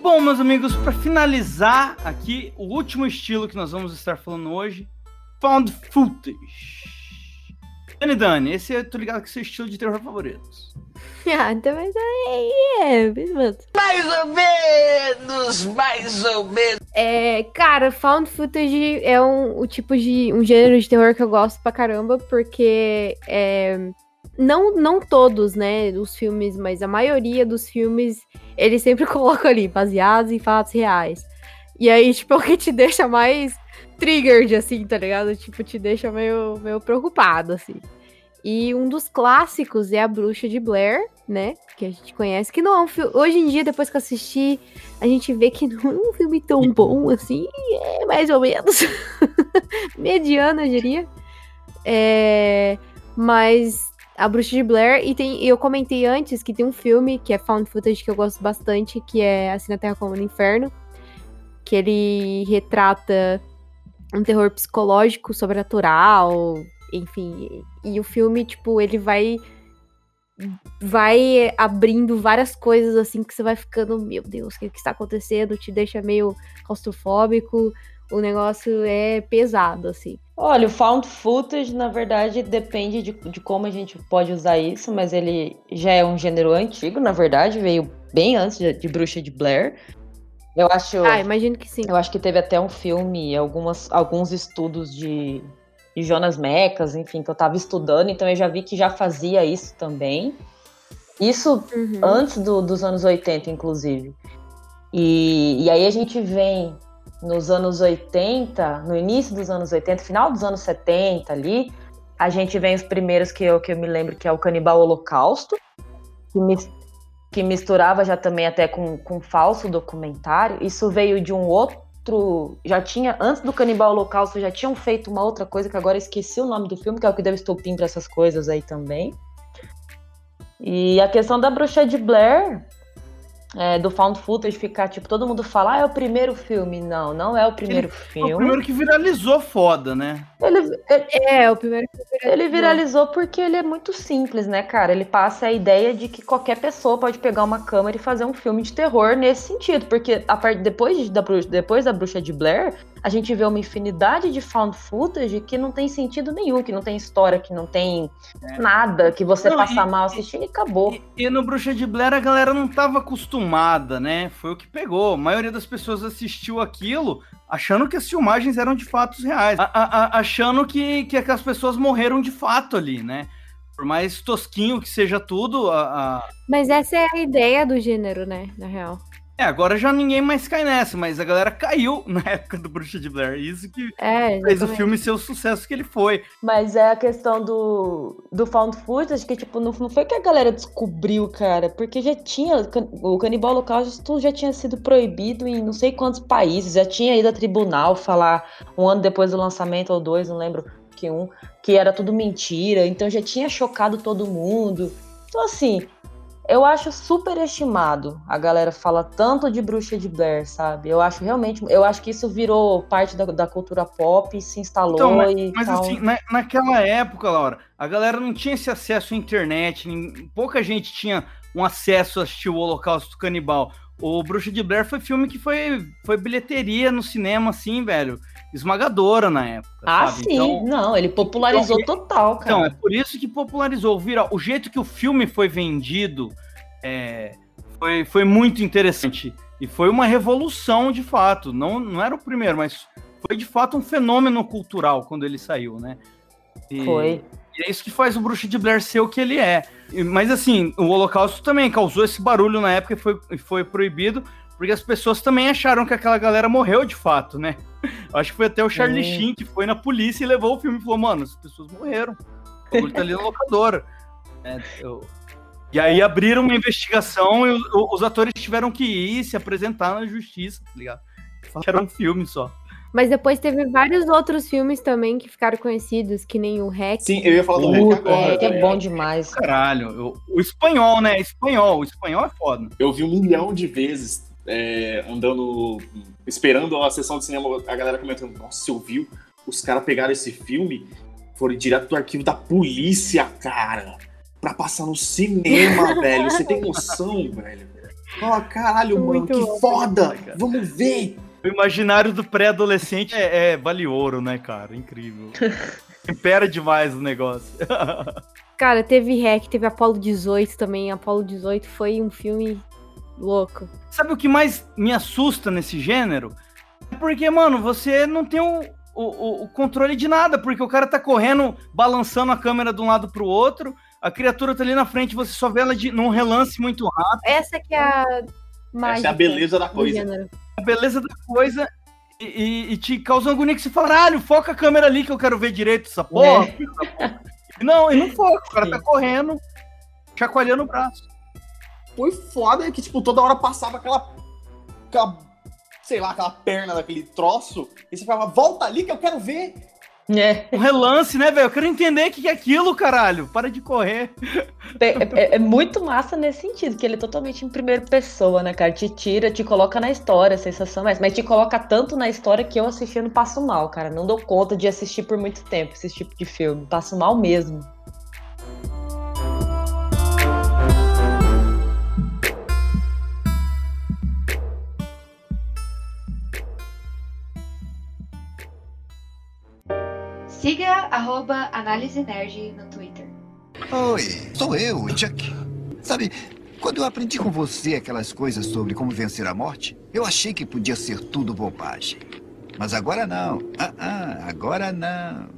Bom, meus amigos, para finalizar aqui, o último estilo que nós vamos estar falando hoje, Found Footage. Dani Dani, esse eu tô ligado que é o seu estilo de terror favorito. Ah, então é, é, Mais ou menos, mais ou menos. É, cara, found footage é um, o tipo de um gênero de terror que eu gosto pra caramba, porque é, não, não todos, né, os filmes, mas a maioria dos filmes, eles sempre colocam ali, baseados em fatos reais. E aí, tipo, é o que te deixa mais triggered, assim, tá ligado? Tipo, te deixa meio, meio preocupado, assim. E um dos clássicos é A Bruxa de Blair, né? Que a gente conhece, que não é um filme. Hoje em dia, depois que eu assisti, a gente vê que não é um filme tão bom assim. É mais ou menos. Mediano, eu diria. É... Mas A Bruxa de Blair. E tem, eu comentei antes que tem um filme que é Found Footage que eu gosto bastante, que é Assim na Terra como no Inferno. Que ele retrata um terror psicológico, sobrenatural, enfim. E o filme, tipo, ele vai vai abrindo várias coisas assim que você vai ficando, meu Deus, o que, que está acontecendo? Te deixa meio claustrofóbico. O negócio é pesado, assim. Olha, o found footage, na verdade, depende de, de como a gente pode usar isso, mas ele já é um gênero antigo, na verdade, veio bem antes de, de Bruxa de Blair. Eu acho. Ah, imagino que sim. Eu acho que teve até um filme, algumas, alguns estudos de, de Jonas Mecas, enfim, que eu tava estudando, então eu já vi que já fazia isso também. Isso uhum. antes do, dos anos 80, inclusive. E, e aí a gente vem nos anos 80, no início dos anos 80, final dos anos 70 ali, a gente vem os primeiros que eu, que eu me lembro que é o Canibal Holocausto, que que misturava já também até com, com falso documentário. Isso veio de um outro. Já tinha, antes do Canibal Holocausto, já tinham feito uma outra coisa que agora esqueci o nome do filme, que é o que deu estopim para essas coisas aí também. E a questão da bruxa de Blair, é, do found footage ficar, tipo, todo mundo fala, ah, é o primeiro filme. Não, não é o primeiro Ele- filme. O primeiro que viralizou foda, né? Ele, ele- É, o primeiro que ele viralizou porque ele é muito simples, né, cara? Ele passa a ideia de que qualquer pessoa pode pegar uma câmera e fazer um filme de terror nesse sentido. Porque a part... depois, da, depois da Bruxa de Blair, a gente vê uma infinidade de found footage que não tem sentido nenhum, que não tem história, que não tem nada, que você Não, passa e- mal assistindo e acabou. E no Bruxa de Blair a galera não tava acostumada, né? Foi o que pegou. A maioria das pessoas assistiu aquilo achando que as filmagens eram de fatos reais. A- a- a- achando que, que aquelas pessoas morreram de fato ali, né? Por mais tosquinho que seja tudo, a- a, Mas essa é a ideia do gênero, né? Na real. É, agora já ninguém mais cai nessa, mas a galera caiu na época do Bruxa de Blair. Isso que É, fez o filme ser o sucesso que ele foi. Mas é a questão do, do found footage que, tipo, não, não foi que a galera descobriu, cara, porque já tinha, o canibal holocausto já tinha sido proibido em não sei quantos países, já tinha ido a tribunal falar um ano depois do lançamento, ou dois, não lembro que um, que era tudo mentira, então já tinha chocado todo mundo. Então, assim, eu acho super estimado. A galera fala tanto de Bruxa de Blair, sabe? Eu acho realmente. Eu acho que isso virou parte da, da cultura pop, se instalou Então, mas, e. mas tal. assim, na- naquela época, Laura, a galera não tinha esse acesso à internet, nin- pouca gente tinha um acesso a assistir o Holocausto Canibal. O Bruxa de Blair foi filme que foi, foi bilheteria no cinema, assim, velho, esmagadora na época. Ah, sabe? sim. Então, não, ele popularizou então, total, cara. Então, é por isso que popularizou. Vira, o jeito que o filme foi vendido é, foi, foi muito interessante. E foi uma revolução, de fato. Não, não era o primeiro, mas foi de fato um fenômeno cultural quando ele saiu, né? E- Foi. E é isso que faz o Bruxa de Blair ser o que ele é. Mas assim, o Holocausto também causou esse barulho na época e foi, e foi proibido, porque as pessoas também acharam que aquela galera morreu de fato, né? Acho que foi até o Charlie Sim. Sheen que foi na polícia e levou o filme e falou: mano, as pessoas morreram. O bagulho tá ali na locadora. É, eu- E aí abriram uma investigação e os atores tiveram que ir se apresentar na justiça, tá ligado? Era um filme só. Mas depois teve vários outros filmes também que ficaram conhecidos, que nem o Hack. Sim, eu ia falar do Hack agora. é tá bom demais. Caralho, eu- o espanhol, né? Espanhol, o espanhol é foda. Eu vi um milhão de vezes é, andando, esperando a sessão de cinema, a galera comentando, nossa, você ouviu? Os caras pegaram esse filme, foram direto do arquivo da polícia, cara, pra passar no cinema, velho. Você tem noção, velho? Fala, caralho, mano, Muito que louco, foda! cara. Vamos ver! O imaginário do pré-adolescente é, é vale ouro, né, cara? Incrível. Impera demais o negócio. Cara, teve Hack, teve Apollo 18 também. Apollo 18 foi um filme louco. Sabe o que mais me assusta nesse gênero? É porque, mano, você não tem o, o, o- controle de nada, porque o cara tá correndo, balançando a câmera de um lado pro outro, a criatura tá ali na frente, você só vê ela de, num relance muito rápido. Essa que é a mágica Essa é a beleza da coisa. gênero. a beleza da coisa e, e- e te causa agonia que você fala, caralho, foca a câmera ali que eu quero ver direito essa porra. É. porra." E Não, e não foca, o cara tá correndo, chacoalhando o braço. Foi foda que, tipo, toda hora passava aquela. aquela sei lá, aquela perna daquele troço, e você falava, volta ali que eu quero ver. É, Um relance, né, velho? Eu quero entender o que é aquilo, caralho. Para de correr. é, é- é muito massa nesse sentido, que ele é totalmente em primeira pessoa, né, cara? Te tira, te coloca na história, a sensação é essa. Mas te coloca tanto na história que eu assistindo passo mal, cara. Não dou conta de assistir por muito tempo esse tipo de filme. Passo mal mesmo. Siga arroba Análise Nerd no Twitter. Oi, sou eu, Chuck. Sabe, quando eu aprendi com você aquelas coisas sobre como vencer a morte, eu achei que podia ser tudo bobagem. Mas agora não. Ah, ah, agora não.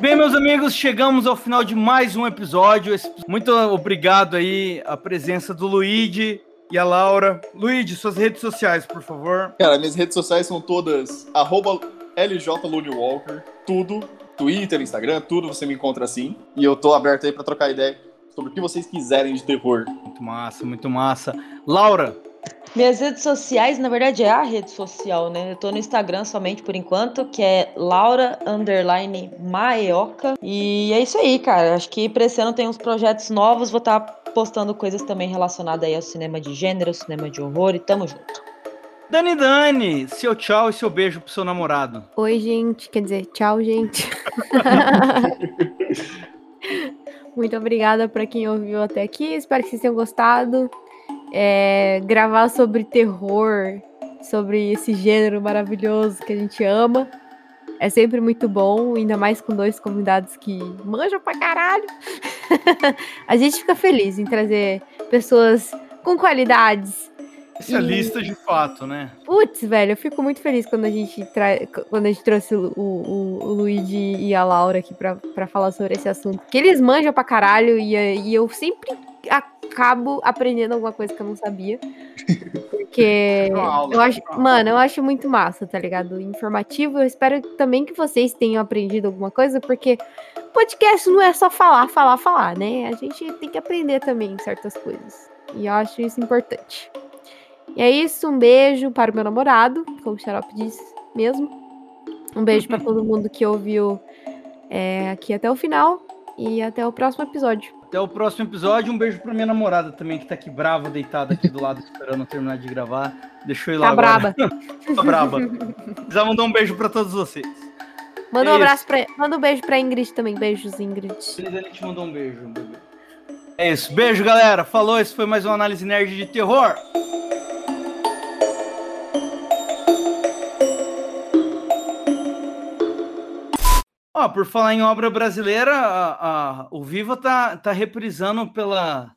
Bem, meus amigos, chegamos ao final de mais um episódio. Muito obrigado aí a presença do Luigi e a Laura. Luigi, suas redes sociais, por favor. Cara, minhas redes sociais são todas arroba LJLuniWalker, tudo. Twitter, Instagram, tudo você me encontra assim. E eu tô aberto aí pra trocar ideia sobre o que vocês quiserem de terror. Muito massa, muito massa. Laura, Minhas redes sociais, na verdade, é a rede social, né? Eu tô no Instagram somente por enquanto, que é Laura Underline Maeoca. E é isso aí, cara. Acho que pra esse ano tem uns projetos novos. Vou estar tá postando coisas também relacionadas aí ao cinema de gênero, cinema de horror e tamo junto. Dani Dani, seu tchau e seu beijo pro seu namorado. Oi, gente. Quer dizer, tchau, gente. Muito obrigada para quem ouviu até aqui. Espero que vocês tenham gostado. É, gravar sobre terror, sobre esse gênero maravilhoso que a gente ama. É sempre muito bom, ainda mais com dois convidados que manjam pra caralho. a gente fica feliz em trazer pessoas com qualidades Especialista e... de fato, né? Putz, velho, eu fico muito feliz quando a gente, tra... quando a gente trouxe o, o, o Luigi e a Laura aqui pra, pra falar sobre esse assunto. Que eles manjam pra caralho e, e eu sempre acabo aprendendo alguma coisa que eu não sabia. Porque eu acho, mano, eu acho muito massa, tá ligado? Informativo. Eu espero também que vocês tenham aprendido alguma coisa, porque podcast não é só falar, falar, falar, né? A gente tem que aprender também certas coisas. E eu acho isso importante. E é isso, um beijo para o meu namorado, como o Xarope disse mesmo. Um beijo para todo mundo que ouviu é, aqui até o final. E até o próximo episódio. Até o próximo episódio. Um beijo pra minha namorada também, que tá aqui brava, deitada aqui do lado, esperando terminar de gravar. Deixa eu ir lá. Tá agora. braba. tá braba. Mandar um beijo pra todos vocês. Manda é um abraço pra. Manda um beijo pra Ingrid também. Beijos, Ingrid. Feliz a gente mandou um beijo, bebê. É isso. Beijo, galera. Falou. Esse foi mais uma análise nerd de terror. Ó, por falar em obra brasileira, a, a, o Viva tá, tá reprisando pela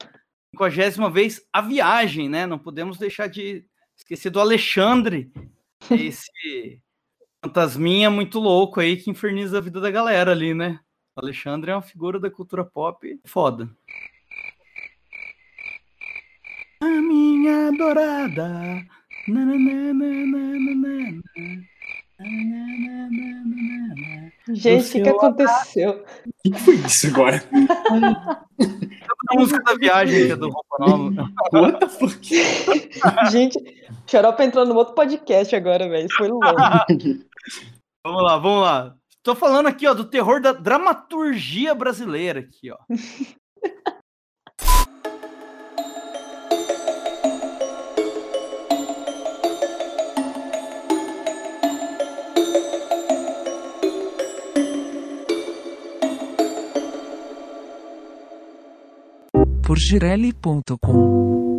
quinquagésima vez A Viagem, né? Não podemos deixar de esquecer do Alexandre, esse fantasminha muito louco aí que inferniza a vida da galera ali, né? O Alexandre é uma figura da cultura pop foda. A minha adorada. Nananana, Gente, o que, que aconteceu? O que foi isso agora? a música da viagem que é do Roupa Nova. What the fuck? Gente, Xarope entrou no outro podcast agora, velho. Isso foi louco. vamos lá, vamos lá. Tô falando aqui, ó, do terror da dramaturgia brasileira aqui, ó. por girelli.com